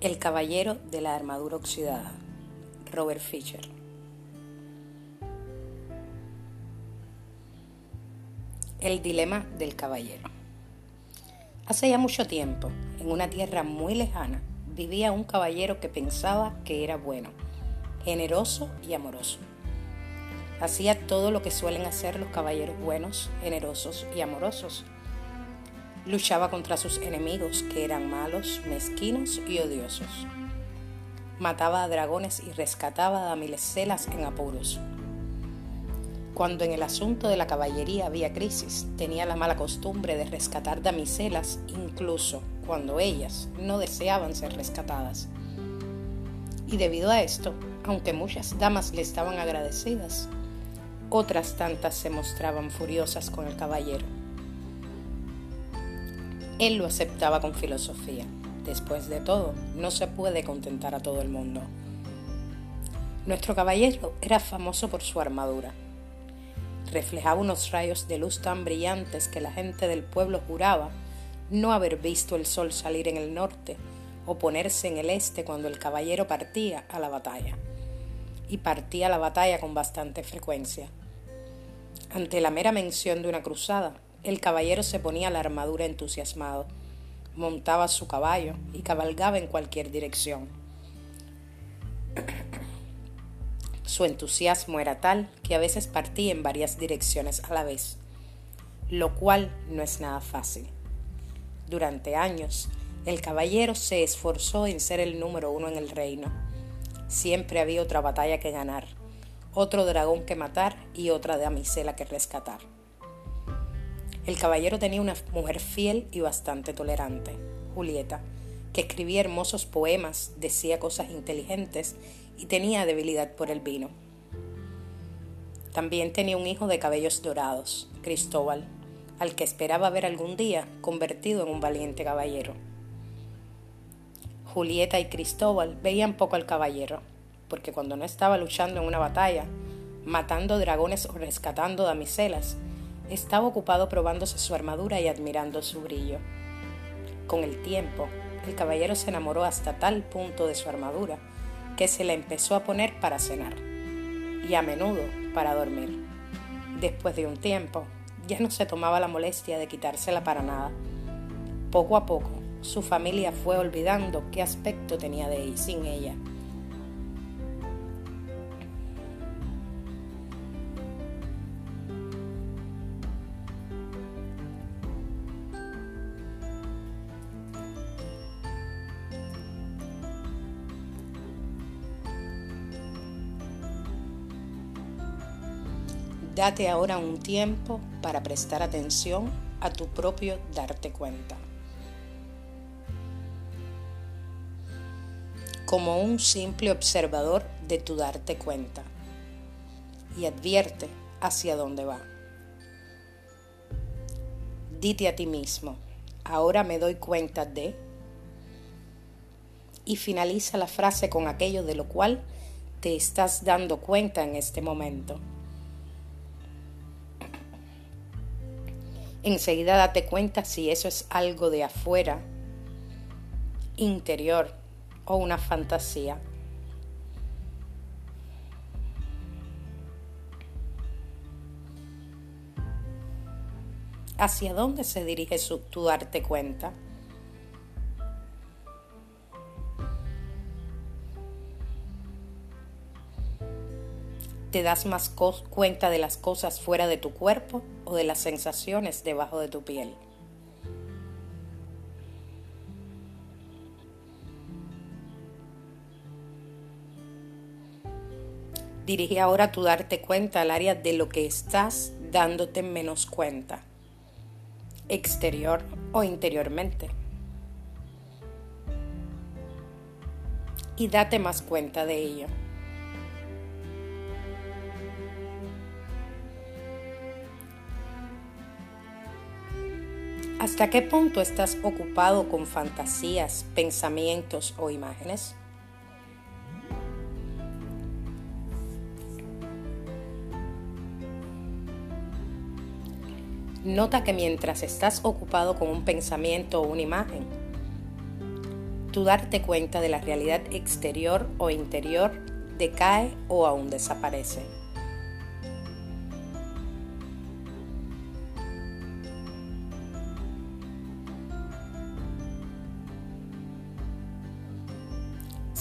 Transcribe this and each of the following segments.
El caballero de la armadura oxidada, Robert Fisher. El dilema del caballero. Hace ya mucho tiempo, en una tierra muy lejana, vivía un caballero que pensaba que era bueno, generoso y amoroso. Hacía todo lo que suelen hacer los caballeros buenos, generosos y amorosos Luchaba contra sus enemigos, que eran malos, mezquinos y odiosos. Mataba a dragones y rescataba a damiselas en apuros. Cuando en el asunto de la caballería había crisis, tenía la mala costumbre de rescatar damiselas incluso cuando ellas no deseaban ser rescatadas. Y debido a esto, aunque muchas damas le estaban agradecidas, otras tantas se mostraban furiosas con el caballero. Él lo aceptaba con filosofía. Después de todo, no se puede contentar a todo el mundo. Nuestro caballero era famoso por su armadura. Reflejaba unos rayos de luz tan brillantes que la gente del pueblo juraba no haber visto el sol salir en el norte o ponerse en el este cuando el caballero partía a la batalla. Y partía a la batalla con bastante frecuencia. Ante la mera mención de una cruzada, el caballero se ponía la armadura entusiasmado, montaba su caballo y cabalgaba en cualquier dirección. Su entusiasmo era tal que a veces partía en varias direcciones a la vez, lo cual no es nada fácil. Durante años, el caballero se esforzó en ser el número uno en el reino. Siempre había otra batalla que ganar, otro dragón que matar y otra damisela que rescatar. El caballero tenía una mujer fiel y bastante tolerante, Julieta, que escribía hermosos poemas, decía cosas inteligentes y tenía debilidad por el vino. También tenía un hijo de cabellos dorados, Cristóbal, al que esperaba ver algún día convertido en un valiente caballero. Julieta y Cristóbal veían poco al caballero, porque cuando no estaba luchando en una batalla, matando dragones o rescatando damiselas, estaba ocupado probándose su armadura y admirando su brillo. Con el tiempo, el caballero se enamoró hasta tal punto de su armadura que se la empezó a poner para cenar y a menudo para dormir. Después de un tiempo, ya no se tomaba la molestia de quitársela para nada. Poco a poco, su familia fue olvidando qué aspecto tenía de él sin ella Date ahora un tiempo para prestar atención a tu propio darte cuenta. Como un simple observador de tu darte cuenta y advierte hacia dónde va. Dite a ti mismo, ahora me doy cuenta de... Y finaliza la frase con aquello de lo cual te estás dando cuenta en este momento. Enseguida date cuenta si eso es algo de afuera, interior o una fantasía. ¿Hacia dónde se dirige su, tu darte cuenta? ¿Te das más cuenta de las cosas fuera de tu cuerpo o de las sensaciones debajo de tu piel? Dirige ahora tu darte cuenta al área de lo que estás dándote menos cuenta, exterior o interiormente. Y date más cuenta de ello. ¿Hasta qué punto estás ocupado con fantasías, pensamientos o imágenes? Nota que mientras estás ocupado con un pensamiento o una imagen, tu darte cuenta de la realidad exterior o interior decae o aún desaparece.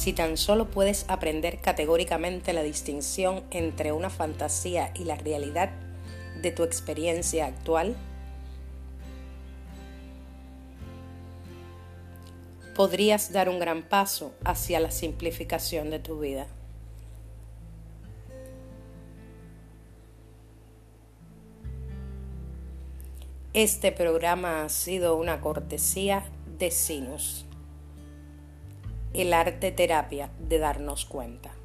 Si tan solo puedes aprender categóricamente la distinción entre una fantasía y la realidad de tu experiencia actual, podrías dar un gran paso hacia la simplificación de tu vida. Este programa ha sido una cortesía de Sinus el arte terapia de darnos cuenta.